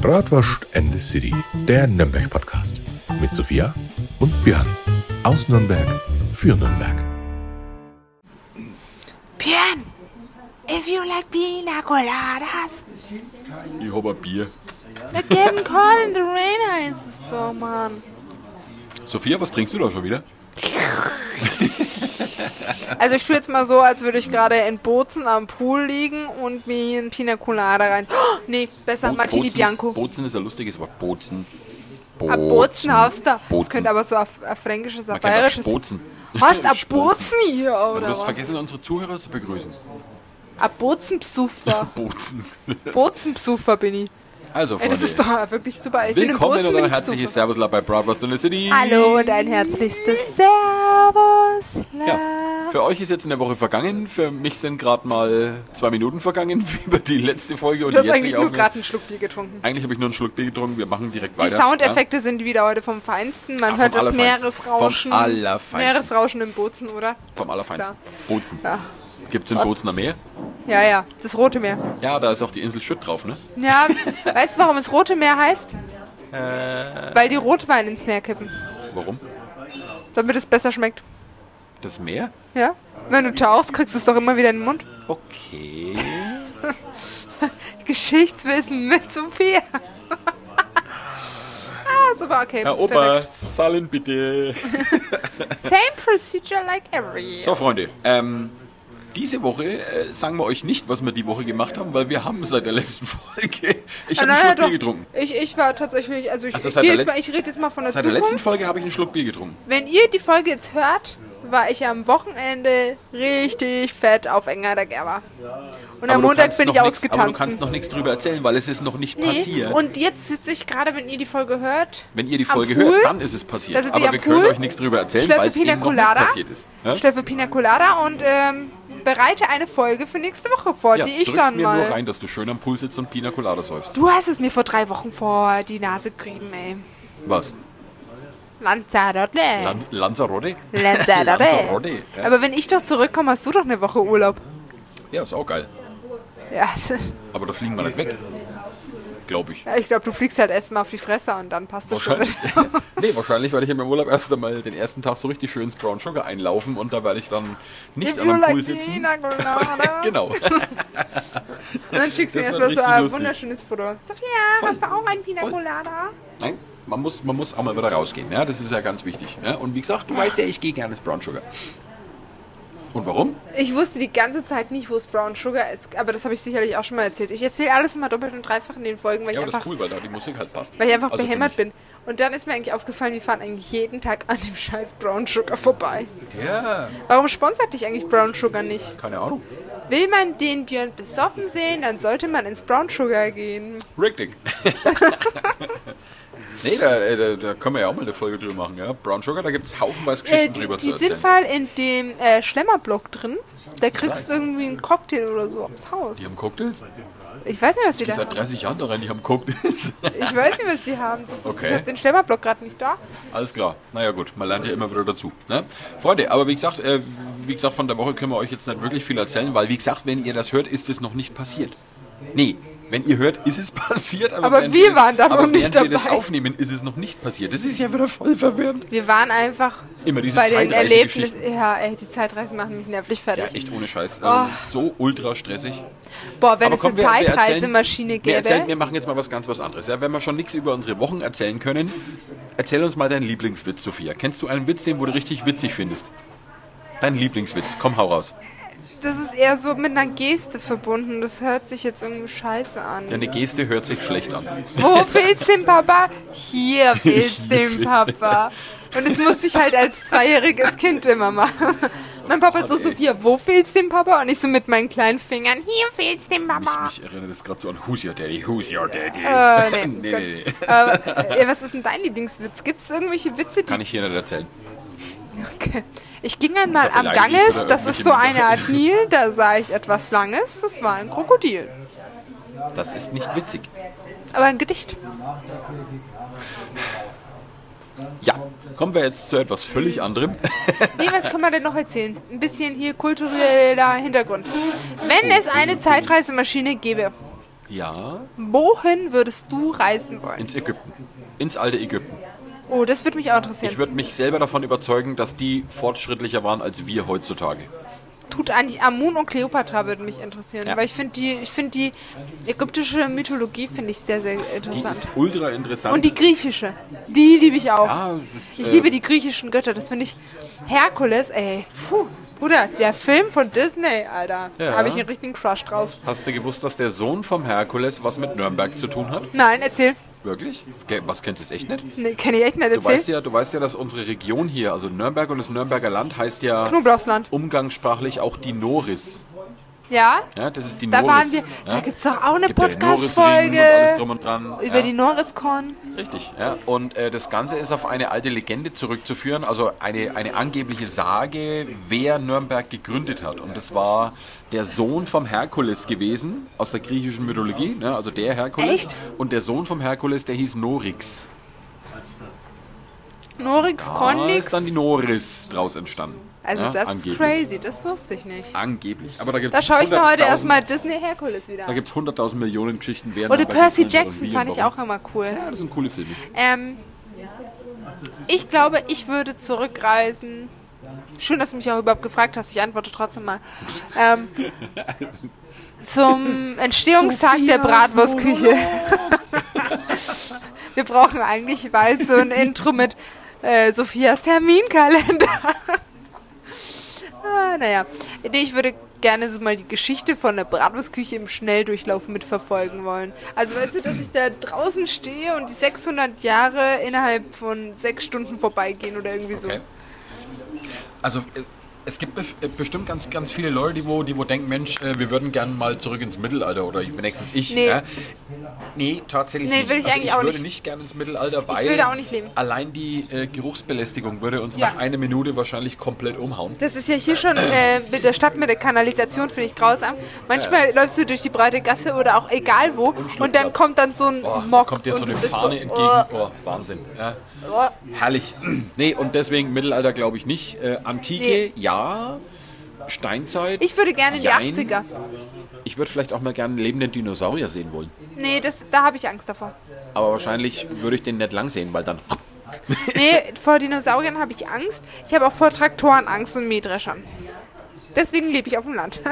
Bratwurst and the City, der Nürnberg-Podcast. Mit Sophia und Björn. Aus Nürnberg für Nürnberg. Björn, if you like pina coladas, Ich hab ein Bier. the getting cold in the rain heißt es doch, Mann. Sophia, was trinkst du da schon wieder? Also ich tue jetzt mal so, als würde ich gerade in Bozen am Pool liegen und mir hier ein Pina Colada rein. Oh, nee, besser Bo- Martini Bozen- Bianco. Bozen ist ein lustiges Wort. Bozen. A Bozen hast du. Das Bozen. könnte aber so ein ein fränkisches, ein bayerisches. Bozen. Hast du. Bozen hier, Du oder hast was? vergessen, unsere Zuhörer zu begrüßen. A Bozenpsuffer. Bozen. Bozenpsuffer bin ich. Also, Ey, Freunde. das ist doch wirklich super. Ich Willkommen und ein ich herzliches. Servus La bei Bratwurst in the City. Hallo und ein herzlichstes Servus. La. Ja, für euch ist jetzt eine Woche vergangen. Für mich sind gerade mal zwei Minuten vergangen wie über die letzte Folge und Du hast die eigentlich nur gerade einen Schluck Bier getrunken. Eigentlich habe ich nur einen Schluck Bier getrunken. Wir machen direkt Die weiter. Soundeffekte sind wieder heute vom Feinsten. Man Ah, hört das. Meeresrauschen. Vom Allerfeinsten. Meeresrauschen im Bozen, oder? Ja, vom Allerfeinsten. Bozen. Ja. Gibt es in Bozener Meer? Ja, ja, das Rote Meer. Ja, da ist auch die Insel Schütt drauf, ne? Ja, weißt du, warum es Rote Meer heißt? Äh. Weil die Rotwein ins Meer kippen, Warum? damit es besser schmeckt. Das Meer? Ja? Wenn du tauchst, kriegst du es doch immer wieder in den Mund. Okay. Geschichtswissen mit Sophia. ah, super, okay. Herr Opa. Sallen bitte. Same procedure like every year. So, Freunde, ähm, diese Woche äh, sagen wir euch nicht, was wir die Woche gemacht haben, weil wir haben seit der letzten Folge. Ich habe einen Schluck Bier getrunken. Ich, ich war tatsächlich, also ich, Also ich, seit der jetzt mal, ich rede jetzt mal von der Seit der Zukunft. letzten Folge habe ich einen Schluck Bier getrunken. Wenn ihr die Folge jetzt hört, war ich am Wochenende richtig fett auf Enger der Gerber. Und am Aber du Montag bin ich Aber du ausgetanzt. kannst noch nichts drüber erzählen, weil es ist noch nicht Nee. passiert. Und jetzt sitze ich gerade, wenn ihr die Folge hört, Wenn ihr die am Folge Pool, hört, dann ist es passiert. Aber am wir können Pool, euch nichts drüber erzählen, weil es noch nicht passiert ist. Ja? schlürfe Pina Colada und ähm, bereite eine Folge für nächste Woche vor, Ja, die ich dann mir mal... nur rein, dass du schön am Pool sitzt und Pina Colada säufst. Du hast es mir vor drei Wochen vor die Nase gerieben, ey. Was? Lanzarote. Lan Lanzarote? Lanzarote. Lanzarote, ja. Aber wenn ich doch zurückkomme, hast du doch eine Woche Urlaub. Ja, ist auch geil. Ja, Aber da fliegen wir nicht weg. Glaube ich. ich glaube, du fliegst halt erstmal auf die Fresse und dann passt das schon nee, wahrscheinlich werde ich in meinem Urlaub erst einmal den ersten Tag so richtig schön ins Brown Sugar einlaufen und da werde ich dann nicht If an einem Pool like sitzen. Pina Colada. genau. Und dann schickst du mir erstmal so ein lustig. wunderschönes Foto. Sophia, hast du auch ein Pina Voll. Colada? Nein, man muss, man muss auch mal wieder rausgehen. Ja, das ist ja ganz wichtig. Ja? Und wie gesagt, du weißt ja, ich gehe gerne ins Brown Sugar. Und warum? Ich wusste die ganze Zeit nicht, wo es Brown Sugar ist, aber das habe ich sicherlich auch schon mal erzählt. Ich erzähle alles immer doppelt und dreifach in den Folgen, weil Ja, ich aber das einfach, ist cool, weil da die Musik halt passt. weil ich einfach Also behämmert bin. Und dann ist mir eigentlich aufgefallen, wir fahren eigentlich jeden Tag an dem scheiß Brown Sugar vorbei. Ja, Warum sponsert dich eigentlich Brown Sugar nicht? keine Ahnung. Will man den Björn besoffen sehen, dann sollte man ins Brown Sugar gehen. Richtig. nee, da, äh, da, da können wir ja auch mal eine Folge drüber machen. Ja? Brown Sugar, da gibt es haufenweise Äh, Geschichten die drüber die zu sind erzählen. voll in dem äh, Schlemmerblock drin. Da kriegst du irgendwie einen Cocktail oder so aufs Haus. Die haben Cocktails? Ich weiß nicht, was die Die da seit haben. 30 Jahren da rein, die haben Cocktails. Ich weiß nicht, was die haben. Das ist, Okay. Ich habe den Schlemmerblock gerade nicht da. Alles klar. Naja gut, man lernt ja immer wieder dazu. Ne? Freunde, aber wie gesagt, äh, wie gesagt, von der Woche können wir euch jetzt nicht wirklich viel erzählen, weil wie gesagt, wenn ihr das hört, ist es noch nicht passiert. Nee, wenn ihr hört, ist es passiert, aber, Aber wir waren da noch nicht während wir das dabei. aufnehmen, ist es noch nicht passiert. Das ist ja wieder voll verwirrend. Wir waren einfach Immer diese bei den. Erlebnissen. Ja, ey, die Zeitreisen machen mich nervlich Ja, fertig. echt ohne Scheiß. Oh. Also, so ultra stressig. Boah, wenn Aber es komm, eine wir- wir erzählen- Zeitreisemaschine Wir, erzählen, wir gäbe. machen jetzt mal was ganz was anderes. Ja, wenn wir schon nichts über unsere Wochen erzählen können, erzähl uns mal deinen Lieblingswitz, Sophia. Kennst du einen Witz, den wo du richtig witzig findest? Dein Lieblingswitz. Komm, hau raus. Das ist eher so mit einer Geste verbunden. Das hört sich jetzt irgendwie scheiße an. Deine Geste hört sich schlecht an. Wo fehlt's dem Papa? Hier fehlt's dem Papa. Und das musste ich halt als zweijähriges Kind immer machen. Mein Papa ist so, Sophia, wo fehlt's dem Papa? Und ich so mit meinen kleinen Fingern, hier fehlt's dem Papa. Ich erinnere das gerade so an Who's Your Daddy, Who's Your Daddy. Äh, nee, nee, nee, nee. Aber, äh, was ist denn dein Lieblingswitz? Gibt's irgendwelche Witze, die Kann ich hier nicht erzählen. Okay. Ich ging einmal am Ganges, das ist so eine. Art Nil, da sah ich etwas Langes, das war ein Krokodil. Das ist nicht witzig. Aber ein Gedicht. Ja, kommen wir jetzt zu etwas völlig anderem. Nee, was kann man denn noch erzählen? Ein bisschen hier kultureller Hintergrund. Wenn es eine Zeitreisemaschine gäbe, Ja, Wohin würdest du reisen wollen? ins Ägypten. Ins alte Ägypten. Oh, das würde mich auch interessieren. Ich würde mich selber davon überzeugen, dass die fortschrittlicher waren als wir heutzutage. Tut eigentlich Amun und Kleopatra würden mich interessieren, Ja. weil ich finde die, ich finde die ägyptische Mythologie finde ich sehr, sehr Die interessant. ist ultra interessant. Und die griechische, die liebe ich auch. ja, ist, Ich äh, liebe die griechischen Götter, das finde ich. Herkules, ey, puh, Bruder, der Film von Disney, Alter, Ja. da habe ich einen richtigen Crush drauf. Hast du gewusst, dass der Sohn vom Herkules was mit Nürnberg zu tun hat? Nein, erzähl. Wirklich? Was kennst du es echt nicht? Nee, kann ich echt nicht Du weißt ja, du weißt ja, dass unsere Region hier, also Nürnberg und das Nürnberger Land, heißt ja Knoblauchsland. umgangssprachlich auch die Noris. Ja, Ja, das ist die da Noris. waren wir, ja? da gibt es doch auch eine Podcast-Folge über ja. die Noriscon. Richtig, ja. Und äh, das Ganze ist auf eine alte Legende zurückzuführen, also eine, eine angebliche Sage, wer Nürnberg gegründet hat. Und das war der Sohn vom Herkules gewesen, aus der griechischen Mythologie, ne? also der Herkules. Echt? Und der Sohn vom Herkules, der hieß Norix. Norix, Da Konix. ist dann die Noris draus entstanden. Also ja, das ist angeblich. crazy, das wusste ich nicht. Angeblich. Aber da gibt's Da schaue ich mir heute 100.000 erstmal Disney Herkules wieder Da an. gibt es 100.000 Millionen Geschichten. Wer Oder Percy Jackson fand ich auch immer cool. Ja, das sind coole Filme. Ähm, ich glaube, ich würde zurückreisen. Schön, dass du mich auch überhaupt gefragt hast. Ich antworte trotzdem mal. Ähm, zum Entstehungstag der Bratwurstküche. Wir brauchen eigentlich bald so ein Intro mit äh, Sophias Terminkalender. Ah, naja. Ich würde gerne so mal die Geschichte von der Bratwurstküche im Schnelldurchlauf mitverfolgen wollen. Also weißt du, dass ich da draußen stehe und die 600 Jahre innerhalb von sechs Stunden vorbeigehen oder irgendwie so. Okay. Also äh, es gibt äh, bestimmt ganz, ganz viele Leute, die wo, die wo denken, Mensch, äh, wir würden gerne mal zurück ins Mittelalter oder ich- wenigstens ich. Nee. Ja? Nee, tatsächlich Nee, nicht. will ich also eigentlich ich auch würde nicht. nicht gerne ins Mittelalter, weil will da auch nicht leben. allein die äh, Geruchsbelästigung würde uns Ja. nach einer Minute wahrscheinlich komplett umhauen. Das ist ja hier schon äh, mit der Stadt mit der Kanalisation, finde ich grausam. Manchmal läufst du durch die breite Gasse oder auch egal wo und, dann Schluckplatz. kommt dann so ein Boah, da Mock kommt dir so und eine Fahne so, entgegen. Oh, Wahnsinn. Herrlich. Nee, und deswegen Mittelalter glaube ich nicht. Äh, Antike, Nee. ja. Steinzeit. Ich würde gerne in die Jein. 80er. Ich würde vielleicht auch mal gerne einen lebenden Dinosaurier sehen wollen. Nee, das, da habe ich Angst davor. Aber wahrscheinlich würde ich den nicht lang sehen, weil dann. Nee, vor Dinosauriern habe ich Angst. Ich habe auch vor Traktoren Angst und Mähdreschern. Deswegen lebe ich auf dem Land.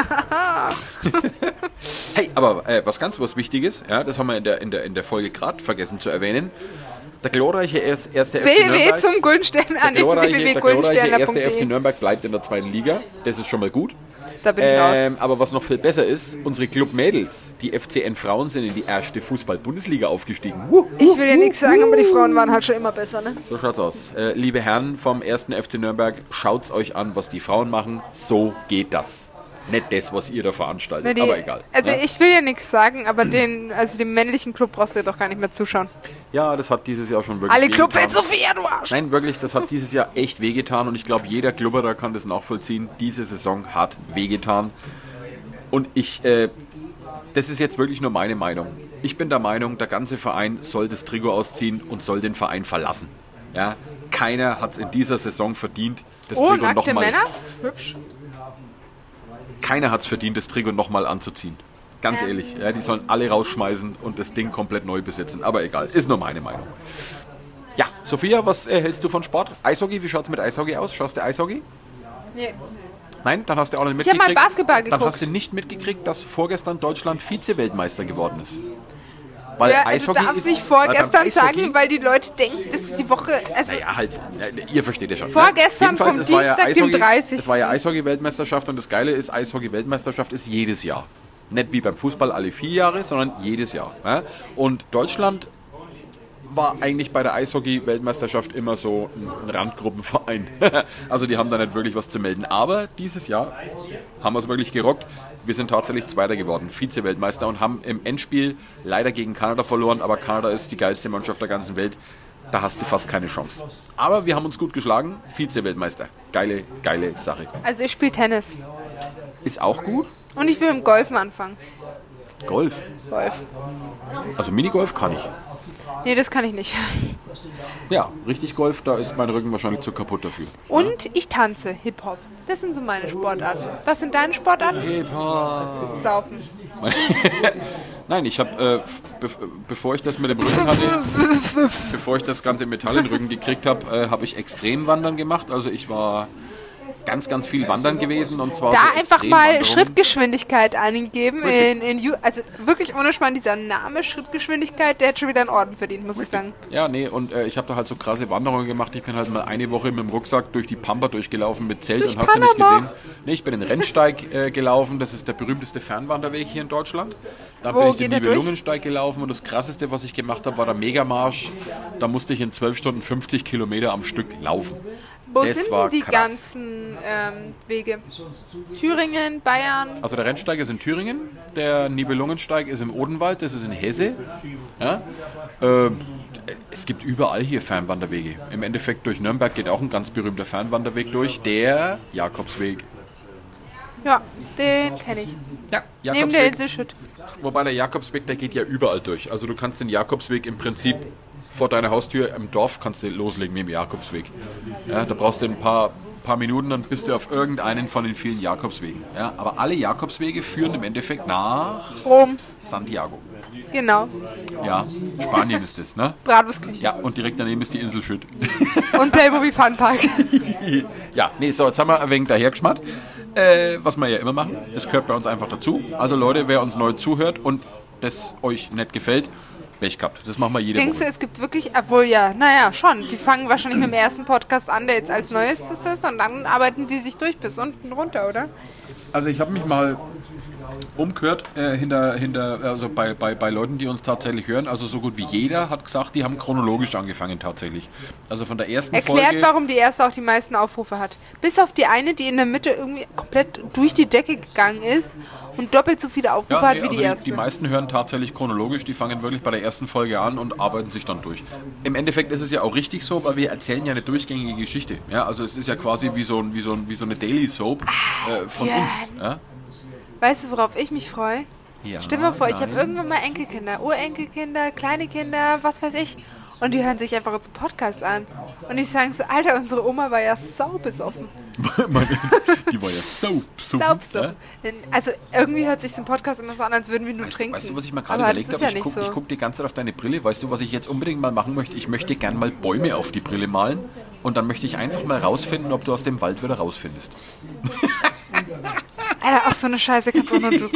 Hey, aber äh, was ganz was Wichtiges, ja, das haben wir in der, in der, in der Folge gerade vergessen zu erwähnen. Der glorreiche erst, erste FC Nürnberg. zum an Der glorreiche, der glorreiche erste FC www.guldensterner.de Nürnberg bleibt in der zweiten Liga. Das ist schon mal gut. Da bin ich raus. Ähm, aber was noch viel besser ist, unsere Club-Mädels, die FCN Frauen, sind in die erste Fußball-Bundesliga aufgestiegen. Wuh, Ich will ja nichts sagen, aber die Frauen waren halt schon immer besser, ne? so schaut's aus. Äh, liebe Herren vom ersten FC Nürnberg, schaut's euch an, was die Frauen machen. So geht das. Nicht das, was ihr da veranstaltet, die, aber egal. Also ja? ich will ja nichts sagen, aber den, also dem männlichen Club brauchst du ja doch gar nicht mehr zuschauen. ja, das hat dieses Jahr schon wirklich Alle wehgetan. Clubfans, Sophia, du Arsch! Nein, wirklich, das hat dieses Jahr echt wehgetan und ich glaube, jeder Klubberer kann das nachvollziehen. Diese Saison hat wehgetan. Und ich, äh, das ist jetzt wirklich nur meine Meinung. Ich bin der Meinung, der ganze Verein soll das Trikot ausziehen und soll den Verein verlassen. Ja, keiner hat es in dieser Saison verdient, das Oh, Trikot nochmal. Männer? Hübsch. Keiner hat es verdient, das Trikot nochmal anzuziehen. Ganz Ja. ehrlich, ja, die sollen alle rausschmeißen und das Ding komplett neu besetzen. Aber egal, ist nur meine Meinung. Ja, Sophia, was äh, hältst du von Sport? Eishockey, wie schaut es mit Eishockey aus? Schaust du Eishockey? Nee. Nein, dann hast du auch nicht Ich hab mitgekriegt. mal Basketball Dann geguckt. hast du nicht mitgekriegt, dass vorgestern Deutschland Vize-Weltmeister geworden ist. Weil Ja, also du Eishockey darfst ist, nicht vorgestern sagen, weil die Leute denken, das ist die Woche. Also, Naja, halt, äh, ihr versteht ja schon. Vorgestern ne? Vom war ja Dienstag, dem Eishockey- 30.. Es war ja Eishockey-Weltmeisterschaft und das Geile ist, Eishockey-Weltmeisterschaft ist jedes Jahr. Nicht wie beim Fußball alle vier Jahre, sondern jedes Jahr. Ja? Und Deutschland war eigentlich bei der Eishockey-Weltmeisterschaft immer so ein Randgruppenverein. also die haben da nicht wirklich was zu melden. Aber dieses Jahr haben wir es wirklich gerockt. Wir sind tatsächlich Zweiter geworden, Vize-Weltmeister und haben im Endspiel leider gegen Kanada verloren. Aber Kanada ist die geilste Mannschaft der ganzen Welt. Da hast du fast keine Chance. Aber wir haben uns gut geschlagen. Vize-Weltmeister. Geile, geile Sache. also ich spiele Tennis. Ist auch gut. Und ich will im Golfen anfangen. Golf. Golf. Also Minigolf kann ich. Nee, das kann ich nicht. Ja, richtig Golf, da ist mein Rücken wahrscheinlich zu kaputt dafür. Und ich tanze Hip-Hop. Das sind so meine Sportarten. Was sind deine Sportarten? Hip-Hop. Saufen. Nein, ich habe, äh, be bevor ich das mit dem Rücken hatte, bevor ich das ganze Metall in den Rücken gekriegt habe, äh, habe ich Extremwandern gemacht. Also ich war ganz, ganz viel wandern gewesen und zwar Da so einfach mal. Schrittgeschwindigkeit eingeben. Richtig. In, in, also wirklich ohne Schmarrn, dieser Name Schrittgeschwindigkeit, der hat schon wieder einen Orden verdient, muss ich sagen. Ja, nee, und äh, ich habe da halt so krasse Wanderungen gemacht. Ich bin halt mal eine Woche mit dem Rucksack durch die Pampa durchgelaufen mit Zelt Durch und hast du nicht Panama? gesehen. Nee, ich bin den Rennsteig äh, gelaufen. Das ist der berühmteste Fernwanderweg hier in Deutschland. Dann Wo bin ich den? Nibelungensteig gelaufen und das krasseste, was ich gemacht habe, war der Megamarsch. Da musste ich in 12 Stunden 50 Kilometer am Stück laufen. Wo Das sind denn die krass. ganzen ähm, Wege? Thüringen, Bayern? Also der Rennsteig ist in Thüringen, der Nibelungensteig ist im Odenwald, das ist in Hesse. Ja? Ähm, es gibt überall hier Fernwanderwege. Im Endeffekt durch Nürnberg geht auch ein ganz berühmter Fernwanderweg durch, der Jakobsweg. Ja, den kenne ich. Ja, Neben der Jakobsweg. Insel Schütt. Wobei der Jakobsweg, der geht ja überall durch. Also du kannst den Jakobsweg im Prinzip vor deiner Haustür im Dorf kannst du loslegen mit dem Jakobsweg. Ja, da brauchst du ein paar, paar Minuten, dann bist du auf irgendeinen von den vielen Jakobswegen. Ja, aber alle Jakobswege führen im Endeffekt nach Rom, Santiago. genau. Ja, Spanien ist das, ne? Bratwurstküche. Ja, und direkt daneben ist die Insel Schütt. Und Playmobil Fun Park. ja, nee, so, jetzt haben wir ein wenig dahergeschmarrt. Äh, was wir ja immer machen, das gehört bei uns einfach dazu. Also Leute, wer uns neu zuhört und das euch nicht gefällt, Pech gehabt. Das machen wir jede Denkst du, Woche. es gibt wirklich, obwohl ja, naja, schon. Die fangen wahrscheinlich mit dem ersten Podcast an, der jetzt als neuestes ist, und dann arbeiten die sich durch bis unten runter, oder? Also ich habe mich mal umgehört äh, hinter, hinter, also bei, bei, bei Leuten, die uns tatsächlich hören. Also so gut wie jeder hat gesagt, die haben chronologisch angefangen tatsächlich. Also von der ersten Erklärt, Folge. warum die erste auch die meisten Aufrufe hat. Bis auf die eine, die in der Mitte irgendwie komplett durch die Decke gegangen ist und doppelt so viele Aufrufe Ja, hat nee, wie also die erste. Die, meisten hören tatsächlich chronologisch, die fangen wirklich bei der ersten Folge an und arbeiten sich dann durch. Im Endeffekt ist es ja auch richtig so, weil wir erzählen ja eine durchgängige Geschichte. Ja, also es ist ja quasi wie so, ein, wie so, ein, wie so eine Daily Soap äh, von ja. uns. Ja? Weißt du, worauf ich mich freue? Ja, Stell dir mal vor, ich habe nein. irgendwann mal Enkelkinder, Urenkelkinder, kleine Kinder, was weiß ich. Und die hören sich einfach unseren Podcast an. Und ich sage so, Alter, unsere Oma war ja saubesoffen. Die war ja so so. Saubsoffen. Also irgendwie hört sich so ein Podcast immer so an, als würden wir nur Weißt, trinken. weißt du, was ich mir gerade Aber überlegt das ist habe? ja ich nicht gucke so. guck die ganze Zeit auf deine Brille. Weißt du, was ich jetzt unbedingt mal machen möchte? Ich möchte gern mal Bäume auf die Brille malen. Und dann möchte ich einfach mal rausfinden, ob du aus dem Wald wieder rausfindest. Alter, auch so eine Scheiße kannst du auch nur du.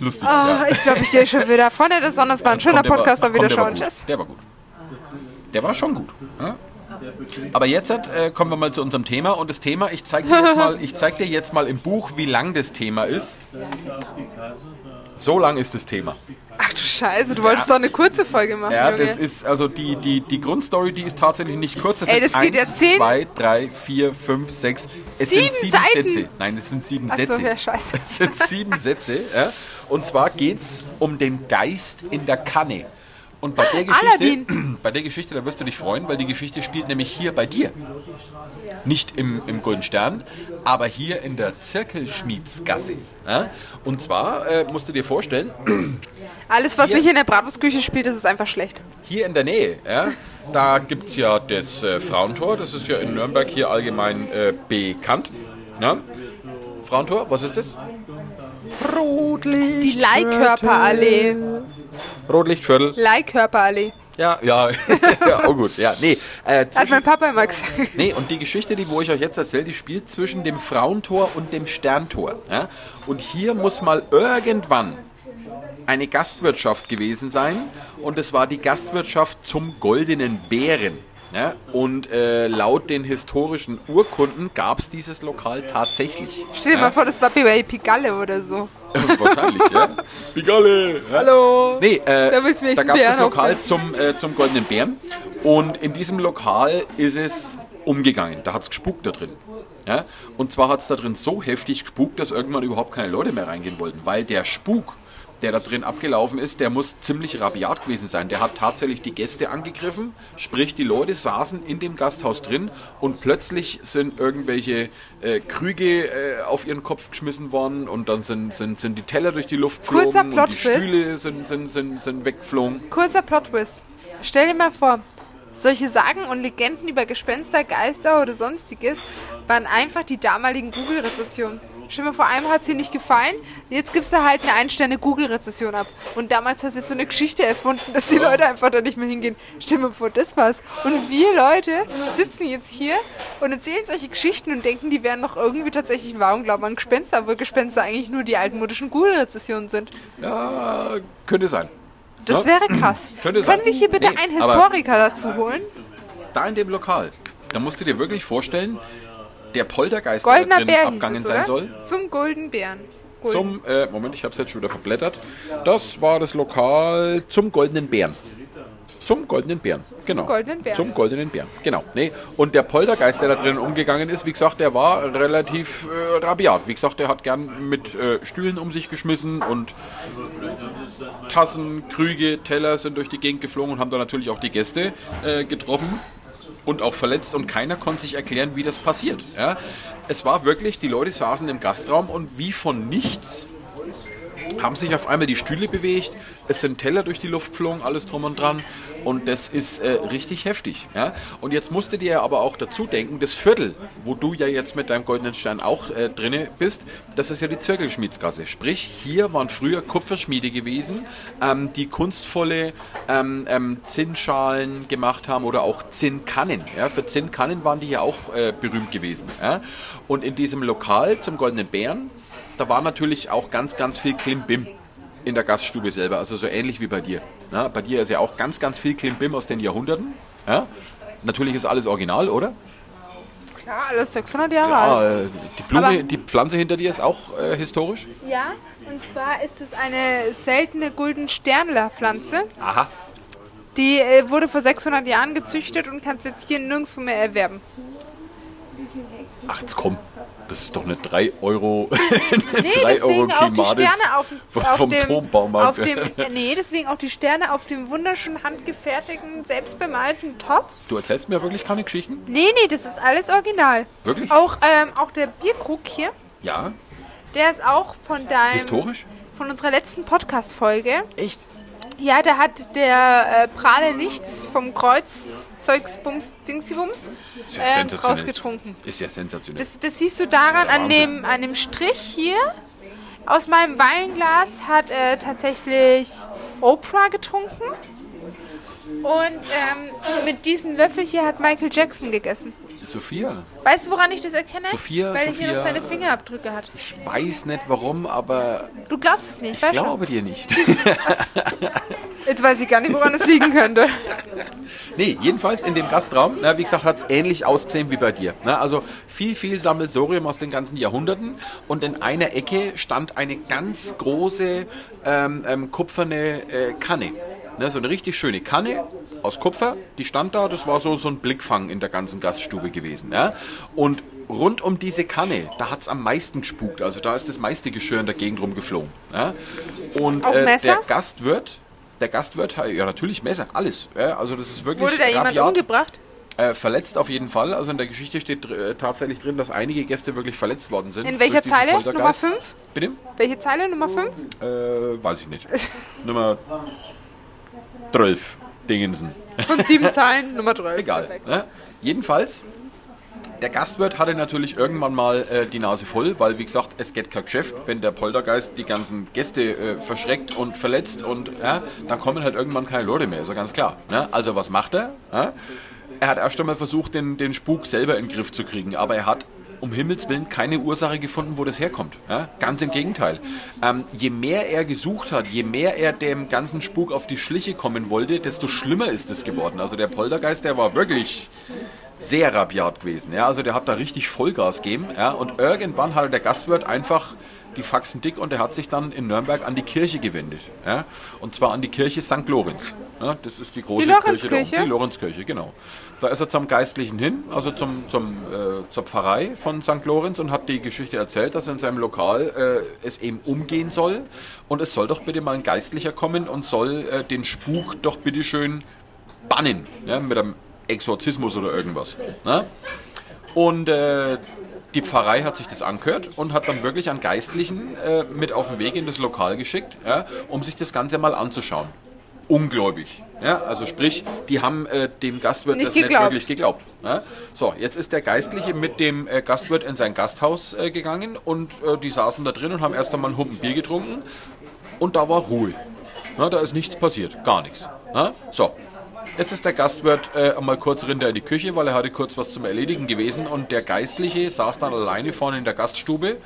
Lustig, Ah, ich glaube, ich gehe schon wieder. Vorne der Sonne, es war ein schöner Komm, war- Podcast, dann wieder der war schauen. gut. Tschüss. Der war gut. Der war schon gut. Ja? Aber jetzt äh, kommen wir mal zu unserem Thema. Und das Thema, ich zeige dir, jetzt mal- ich zeig dir jetzt mal im Buch, wie lang das Thema ist. So lang ist das Thema. Ach du Scheiße, du wolltest doch eine kurze Folge machen, Ja, Junge. das ist, also die, die, die Grundstory, die ist tatsächlich nicht kurz. Das Ey, sind das geht ja eins, zehn- zwei, drei, vier, fünf, sechs. Es Sieben sind sieben Seiten? Sätze. Nein, das sind sieben Ach so, Sätze. ja, scheiße. Es sind sieben Sätze. Ja? Und zwar geht es um den Geist in der Kanne. Und bei der Geschichte, Aladdin. bei der Geschichte, da wirst du dich freuen, weil die Geschichte spielt nämlich hier bei dir. Nicht im, im Golden Stern, aber hier in der Zirkelschmiedsgasse. Ja? Und zwar äh, musst du dir vorstellen, Alles, was Hier- nicht in der Bratwurstküche spielt, das ist einfach schlecht. hier in der Nähe, ja, da gibt es ja das äh, Frauentor, das ist ja in Nürnberg hier allgemein äh, bekannt. Ja? Frauentor, was ist das? Rotlicht. Die Leihkörperallee. Rotlichtviertel. Leihkörperallee. Ja, ja, ja, oh gut, ja, nee. Äh, Hat mein Papa immer gesagt. nee, und die Geschichte, die wo ich euch jetzt erzähle, die spielt zwischen dem Frauentor und dem Sterntor. Ja? Und hier muss mal irgendwann eine Gastwirtschaft gewesen sein und es war die Gastwirtschaft zum Goldenen Bären. Ja? Und äh, laut den historischen Urkunden gab es dieses Lokal tatsächlich. Stell dir mal vor, das war bei Pigalle oder so. Wahrscheinlich, ja. Spigale. Hallo. Nee, äh, Da da gab es das Lokal zum, äh, zum Goldenen Bären. Und in diesem Lokal ist es umgegangen. Da hat es gespukt da drin. Ja? Und zwar hat es da drin so heftig gespukt, dass irgendwann überhaupt keine Leute mehr reingehen wollten. Weil der Spuk, der da drin abgelaufen ist, der muss ziemlich rabiat gewesen sein. Der hat tatsächlich die Gäste angegriffen, sprich die Leute saßen in dem Gasthaus drin und plötzlich sind irgendwelche äh, Krüge äh, auf ihren Kopf geschmissen worden und dann sind, sind, sind die Teller durch die Luft Kurzer geflogen und die. Stühle sind, sind, sind, sind weggeflogen. Kurzer Plot-Twist. Stell dir mal vor, solche Sagen und Legenden über Gespenster, Geister oder sonstiges waren einfach die damaligen Google-Rezessionen. Stell mir vor, einem hat es hier nicht gefallen. Jetzt gibst du halt eine Ein-Sterne-Google-Rezession ab. Und damals hast du so eine Geschichte erfunden, dass die Leute einfach da nicht mehr hingehen. Stell mir vor, das war's. Und wir Leute sitzen jetzt hier und erzählen solche Geschichten und denken, die wären noch irgendwie tatsächlich wahr und glauben an Gespenster, obwohl Gespenster eigentlich nur die altmodischen Google-Rezessionen sind. Ja, könnte sein. Das wäre krass. Können wir hier bitte Nee, einen Historiker dazu holen? Da in dem Lokal, da musst du dir wirklich vorstellen, der Poltergeist, der Goldener da drin Bär es, sein soll. Zum Golden Bären. Golden. Zum, äh, Moment, ich habe es jetzt schon wieder verblättert. Das war das Lokal zum Goldenen Bären. Zum Goldenen Bären, genau. Goldenen Bären. Zum Goldenen Bären, genau. Nee. Und der Poltergeist, der da drin umgegangen ist, wie gesagt, der war relativ äh, rabiat. Wie gesagt, der hat gern mit äh, Stühlen um sich geschmissen und Tassen, Krüge, Teller sind durch die Gegend geflogen und haben da natürlich auch die Gäste äh, getroffen und auch verletzt und keiner konnte sich erklären, wie das passiert. Ja? Es war wirklich, die Leute saßen im Gastraum und wie von nichts haben sich auf einmal die Stühle bewegt, es sind Teller durch die Luft geflogen, alles drum und dran und das ist äh, richtig heftig. Ja? Und jetzt musst du dir aber auch dazu denken, das Viertel, wo du ja jetzt mit deinem goldenen Stern auch äh, drinne bist, das ist ja die Zirkelschmiedsgasse. Sprich, hier waren früher Kupferschmiede gewesen, ähm, die kunstvolle ähm, ähm, Zinnschalen gemacht haben oder auch Zinnkannen. Ja? Für Zinnkannen waren die ja auch äh, berühmt gewesen. Ja? Und in diesem Lokal zum Goldenen Bären, da war natürlich auch ganz, ganz viel Klimbim in der Gaststube selber, also so ähnlich wie bei dir. Ja, bei dir ist ja auch ganz, ganz viel Klimbim aus den Jahrhunderten. Ja? Natürlich ist alles original, oder? Klar, alles 600 Jahre alt. Ah, äh, die Blume, Aber- die Pflanze hinter dir ist auch äh, historisch. Ja, und zwar ist es eine seltene Gulden Sternler-Pflanze. Aha. Die äh, wurde vor 600 Jahren gezüchtet und kannst jetzt hier nirgendwo mehr erwerben. Ach, jetzt komm. Das ist doch eine 3 Euro, Nee, 3 Euro deswegen auch die Klimatis Sterne auf, vom auf dem, Turmbaumarkt. auf dem, nee, deswegen auch die Sterne auf dem wunderschön handgefertigten, selbstbemalten Topf. Du erzählst mir wirklich keine Geschichten? Nee, nee, das ist alles original. Wirklich? Auch, ähm, auch der Bierkrug hier, Ja. der ist auch von deinem, Historisch? von unserer letzten Podcast-Folge. Echt? Ja, da hat der äh, Prahle nichts vom Kreuz Zeugsbums Dingsibums ja ähm, sensationell. draus getrunken. Ist ja sensationell. Das, das siehst du daran, Ja, an dem, an dem Strich hier. Aus meinem Weinglas hat er tatsächlich Oprah getrunken. Und ähm, mit diesem Löffel hier hat Michael Jackson gegessen. Sophia, Weißt du, woran ich das erkenne? Sophia, Weil er hier noch seine Fingerabdrücke hat. ich weiß nicht warum, aber Du glaubst es mir, ich ich glaube dir nicht. was. Jetzt weiß ich gar nicht, woran es liegen könnte. Nee, jedenfalls in dem Gastraum, na, wie gesagt, hat es ähnlich ausgesehen wie bei dir. Na, also viel, viel Sammelsorium aus den ganzen Jahrhunderten und in einer Ecke stand eine ganz große ähm, ähm, kupferne äh, Kanne. Ne, so eine richtig schöne Kanne aus Kupfer, die stand da, das war so, so ein Blickfang in der ganzen Gaststube gewesen. Ja? Und rund um diese Kanne, da hat es am meisten gespukt, also da ist das meiste Geschirr in der Gegend rumgeflogen. Ja? Und äh, der Gastwirt, der Gastwirt, ja natürlich Messer, alles. Ja? Also das ist wirklich Wurde da jemand rabiat. umgebracht? Äh, verletzt auf jeden Fall. Also in der Geschichte steht äh, tatsächlich drin, dass einige Gäste wirklich verletzt worden sind. In welcher Zeile? Nummer 5? Bitte? Welche Zeile? Nummer 5? Äh, weiß ich nicht. Nummer 12. Dingensen. Und sieben Zahlen, Nummer 12. Egal. Ne? Jedenfalls, der Gastwirt hatte natürlich irgendwann mal äh, die Nase voll, weil wie gesagt, es geht kein Geschäft, wenn der Poltergeist die ganzen Gäste äh, verschreckt und verletzt und ja, dann kommen halt irgendwann keine Leute mehr, ja ganz klar. Ne? Also was macht er? Ja? Er hat erst einmal versucht, den, den Spuk selber in den Griff zu kriegen, aber er hat um Himmels Willen keine Ursache gefunden, wo das herkommt. Ja? Ganz im Gegenteil. Ähm, je mehr er gesucht hat, je mehr er dem ganzen Spuk auf die Schliche kommen wollte, desto schlimmer ist es geworden. Also der Poltergeist, der war wirklich sehr rabiat gewesen. Ja? Also der hat da richtig Vollgas gegeben. Ja? Und irgendwann hatte der Gastwirt einfach die Faxen dick und er hat sich dann in Nürnberg an die Kirche gewendet. Ja? Und zwar an die Kirche St. Lorenz. Ja? Das ist die große Die Lorenzkirche? Die Lorenzkirche, genau. Da ist er zum Geistlichen hin, also zum, zum, äh, zur Pfarrei von St. Lorenz und hat die Geschichte erzählt, dass in seinem Lokal äh, es eben umgehen soll. Und es soll doch bitte mal ein Geistlicher kommen und soll äh, den Spuk doch bitte schön bannen. Ja? Mit einem Exorzismus oder irgendwas. Ne? Und äh, die Pfarrei hat sich das angehört und hat dann wirklich einen Geistlichen äh, mit auf den Weg in das Lokal geschickt, ja, um sich das Ganze mal anzuschauen. ungläubig. Ja, also sprich, die haben äh, dem Gastwirt Nicht das nicht geglaubt. wirklich geglaubt. Ja? So, jetzt ist der Geistliche mit dem äh, Gastwirt in sein Gasthaus äh, gegangen und äh, die saßen da drin und haben erst einmal einen Humpen Bier getrunken und da war Ruhe. Ja, da ist nichts passiert, gar nichts. Ja? So, jetzt ist der Gastwirt äh, einmal kurz runter in die Küche, weil er hatte kurz was zum Erledigen gewesen und der Geistliche saß dann alleine vorne in der Gaststube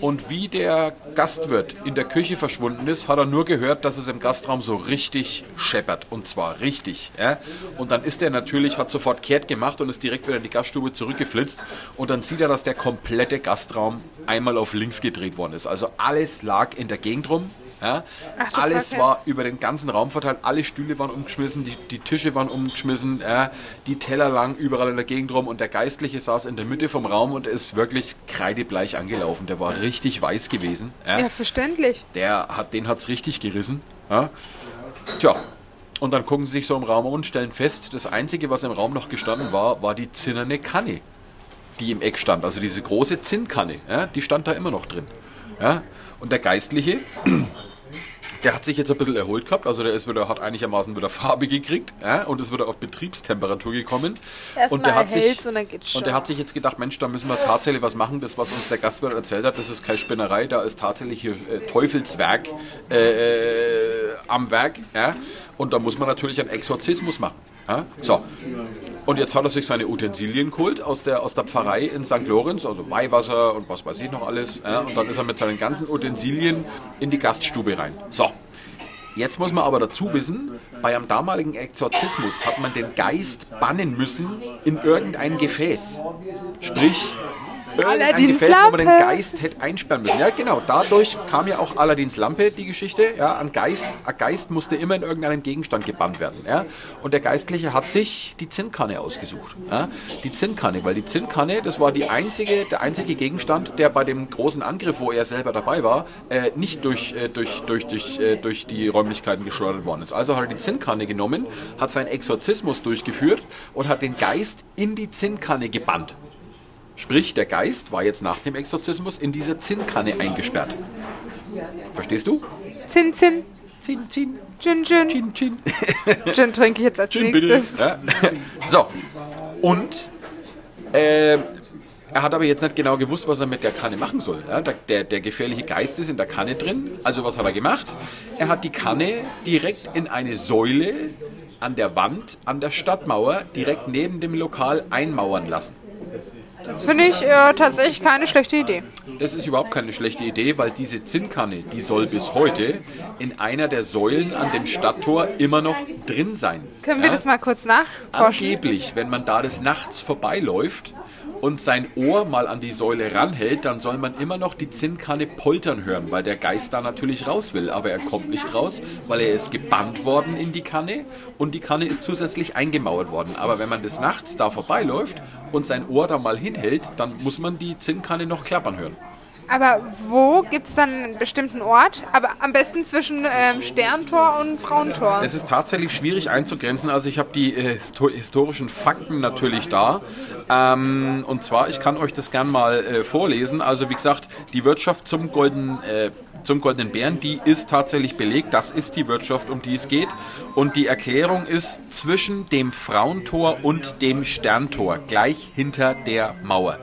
und wie der Gastwirt in der Küche verschwunden ist, hat er nur gehört, dass es im Gastraum so richtig scheppert und zwar richtig. Ja? Und dann ist er natürlich, hat sofort kehrt gemacht und ist direkt wieder in die Gaststube zurückgeflitzt und dann sieht er, dass der komplette Gastraum einmal auf links gedreht worden ist. Also alles lag in der Gegend rum. Ja? Ach Alles Kacke. war über den ganzen Raum verteilt, alle Stühle waren umgeschmissen, die, die Tische waren umgeschmissen, ja? die Teller lagen überall in der Gegend rum und der Geistliche saß in der Mitte vom Raum und ist wirklich kreidebleich angelaufen. Der war richtig weiß gewesen. Ja? Ja, verständlich. Der hat, den hat's richtig gerissen. Ja? Tja, und dann gucken sie sich so im Raum um und stellen fest, das Einzige, was im Raum noch gestanden war, war die zinnerne Kanne, die im Eck stand. Also diese große Zinnkanne, ja? die stand da immer noch drin. Ja? Und der Geistliche, der hat sich jetzt ein bisschen erholt gehabt, also der ist wieder, hat einigermaßen wieder Farbe gekriegt ja, und ist wieder auf Betriebstemperatur gekommen. Erst und der hat sich und und der hat sich jetzt gedacht, Mensch, da müssen wir tatsächlich was machen. Das, was uns der Gastwirt erzählt hat, das ist keine Spinnerei, da ist tatsächlich hier äh, Teufelswerk äh, äh, am Werk. Ja? Und da muss man natürlich einen Exorzismus machen. Ja? So. Und jetzt hat er sich seine Utensilien geholt aus der, aus der Pfarrei in St. Lorenz, also Weihwasser und was weiß ich noch alles. Ja? Und dann ist er mit seinen ganzen Utensilien in die Gaststube rein. So. Jetzt muss man aber dazu wissen, bei einem damaligen Exorzismus hat man den Geist bannen müssen in irgendein Gefäß. Sprich, Aladdins Gefäß, wo man den Lampe. Geist hätte einsperren müssen. Ja, genau. Dadurch kam ja auch Aladdins Lampe, die Geschichte. Ja, ein Geist, ein Geist musste immer in irgendeinen Gegenstand gebannt werden. Ja, und der Geistliche hat sich die Zinnkanne ausgesucht. Ja, die Zinnkanne, weil die Zinnkanne, das war die einzige, der einzige Gegenstand, der bei dem großen Angriff, wo er selber dabei war, äh, nicht durch, äh, durch, durch, durch, äh, durch die Räumlichkeiten geschleudert worden ist. Also hat er die Zinnkanne genommen, hat seinen Exorzismus durchgeführt und hat den Geist in die Zinnkanne gebannt. Sprich, der Geist war jetzt nach dem Exorzismus in dieser Zinnkanne eingesperrt. Verstehst du? Zin, Zin, Zinn, Zinn, Gin, Gin. Gin, Gin. Gin trinke ich jetzt als Gin, nächstes. Ja. So. Und äh, er hat aber jetzt nicht genau gewusst, was er mit der Kanne machen soll. Ja, der, der gefährliche Geist ist in der Kanne drin. Also was hat er gemacht? Er hat die Kanne direkt in eine Säule an der Wand, an der Stadtmauer, direkt neben dem Lokal einmauern lassen. Das finde ich äh, tatsächlich keine schlechte Idee. Das ist überhaupt keine schlechte Idee, weil diese Zinnkanne, die soll bis heute in einer der Säulen an dem Stadttor immer noch drin sein. Können wir Ja? das mal kurz nachforschen? Angeblich, wenn man da des Nachts vorbeiläuft und sein Ohr mal an die Säule ranhält, dann soll man immer noch die Zinnkanne poltern hören, weil der Geist da natürlich raus will. Aber er kommt nicht raus, weil er ist gebannt worden in die Kanne und die Kanne ist zusätzlich eingemauert worden. Aber wenn man des Nachts da vorbeiläuft und sein Ohr da mal hinhält, dann muss man die Zinnkanne noch klappern hören. Aber wo gibt es dann einen bestimmten Ort? Aber am besten zwischen ähm, Sterntor und Frauentor. Es ist tatsächlich schwierig einzugrenzen. Also ich habe die äh, histo historischen Fakten natürlich da. Ähm, und zwar, ich kann euch das gern mal äh, vorlesen. Also wie gesagt, die Wirtschaft zum, Golden, äh, zum Goldenen Bären, die ist tatsächlich belegt. Das ist die Wirtschaft, um die es geht. Und die Erklärung ist zwischen dem Frauentor und dem Sterntor, gleich hinter der Mauer.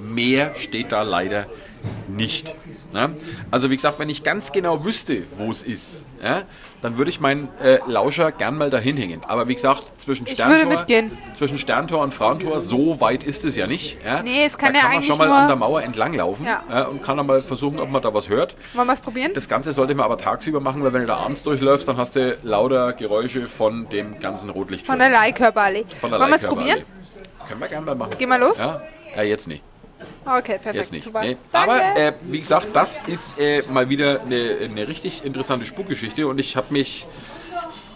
Mehr steht da leider nicht. Ja? Also wie gesagt, wenn ich ganz genau wüsste, wo es ist, ja, dann würde ich meinen äh, Lauscher gern mal dahin hängen. Aber wie gesagt, zwischen Sterntor, zwischen Sterntor und Frauentor, so weit ist es ja nicht. Ja? Nee, es kann da ja kann man eigentlich schon mal an der Mauer entlang laufen Ja. und kann dann mal versuchen, ob man da was hört. Wollen wir es probieren? Das Ganze sollte man aber tagsüber machen, weil wenn du da abends durchläufst, dann hast du lauter Geräusche von dem ganzen Rotlicht. Von der Leihkörperallee. Wollen wir es probieren? Können wir gerne mal machen. Geh mal los. Ja, ja jetzt nicht. Okay, perfekt. Jetzt nicht. Super. Nee. Aber äh, wie gesagt, das ist äh, mal wieder eine, eine richtig interessante Spukgeschichte und ich habe mich.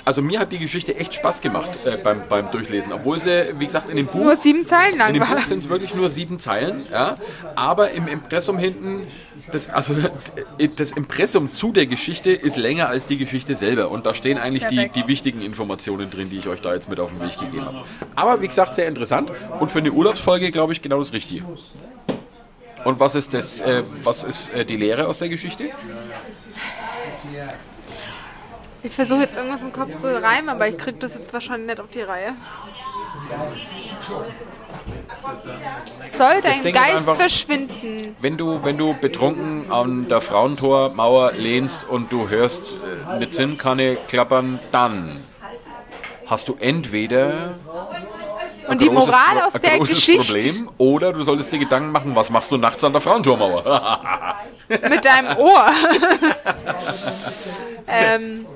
Also mir hat die Geschichte echt Spaß gemacht äh, beim, beim Durchlesen, obwohl sie, wie gesagt, in dem Buch, Nur sieben Zeilen in lang dem war Buch sind es wirklich nur sieben Zeilen, ja. Aber im Impressum hinten, das, also das Impressum zu der Geschichte ist länger als die Geschichte selber und da stehen eigentlich die, die wichtigen Informationen drin, die ich euch da jetzt mit auf den Weg gegeben habe. Aber wie gesagt, sehr interessant und für eine Urlaubsfolge glaube ich genau das Richtige. Und was ist das? Äh, was ist äh, die Lehre aus der Geschichte? Ich versuche jetzt irgendwas im Kopf zu reimen, aber ich krieg das jetzt wahrscheinlich nicht auf die Reihe. Soll dein Geist einfach- verschwinden? Wenn du, wenn du betrunken an der Frauentormauer lehnst und du hörst äh, eine Zinnkanne klappern, dann hast du entweder Und die großes Moral aus der Geschichte Problem oder du solltest dir Gedanken machen, was machst du nachts an der Frauentormauer? mit deinem Ohr. ähm,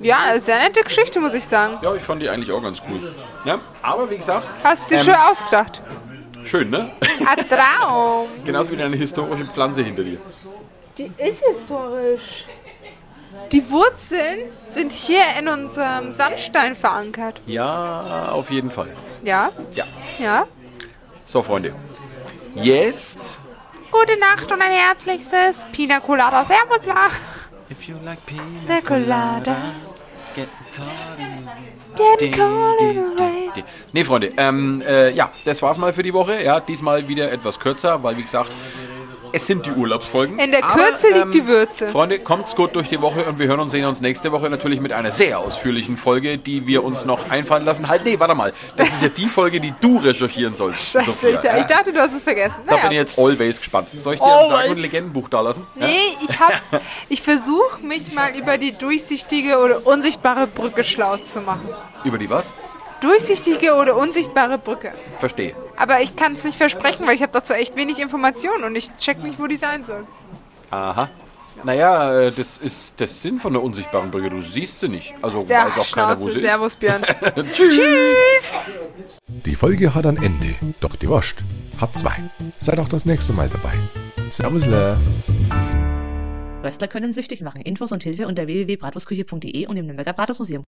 ja, sehr nette Geschichte, muss ich sagen. ja, ich fand die eigentlich auch ganz cool. Ja, aber wie gesagt, Hast du Ähm, schön ausgedacht. schön, ne? Ein Traum. Genauso wie deine historische Pflanze hinter dir. Die ist historisch. Die Wurzeln sind hier in unserem Sandstein verankert. Ja, auf jeden Fall. Ja? Ja. Ja? So, Freunde. Jetzt. Gute Nacht und ein herzliches Pina Colada. Servus, la. If you like Pina Coladas. get Get caught in the rain. Nee, Freunde, ähm, äh, ja, das war's mal für die Woche. Ja, diesmal wieder etwas kürzer, weil wie gesagt, es sind die Urlaubsfolgen. In der Kürze liegt die Würze. Freunde, kommt's gut durch die Woche und wir hören und sehen uns nächste Woche natürlich mit einer sehr ausführlichen Folge, die wir uns noch einfallen lassen. Halt, nee, warte mal. Das ist ja die Folge, die du recherchieren sollst. Scheiße, Sophia, ich, ja? dachte, du hast es vergessen. Da bin ich Naja. jetzt always gespannt. Soll ich dir ein Sagen- Always. und Legendenbuch da lassen? Ja? Nee, ich hab, ich versuche mich mal über die durchsichtige oder unsichtbare Brücke schlau zu machen. Über die was? Durchsichtige oder unsichtbare Brücke. Verstehe. Aber ich kann es nicht versprechen, weil ich habe dazu echt wenig Informationen und ich check nicht, wo die sein soll. Aha. Naja, äh, das ist der Sinn von der unsichtbaren Brücke. Du siehst sie nicht. Also Der weiß auch keiner, wo Schnauze. sie Servus, Björn. ist. Tschüss. Tschüss. Die Folge hat ein Ende, doch die Wurst hat zwei. Seid auch das nächste Mal dabei. Servus, Le. Röstler können süchtig machen. Infos und Hilfe unter www.bratwurstküche.de und im Nürnberger Bratwurstmuseum.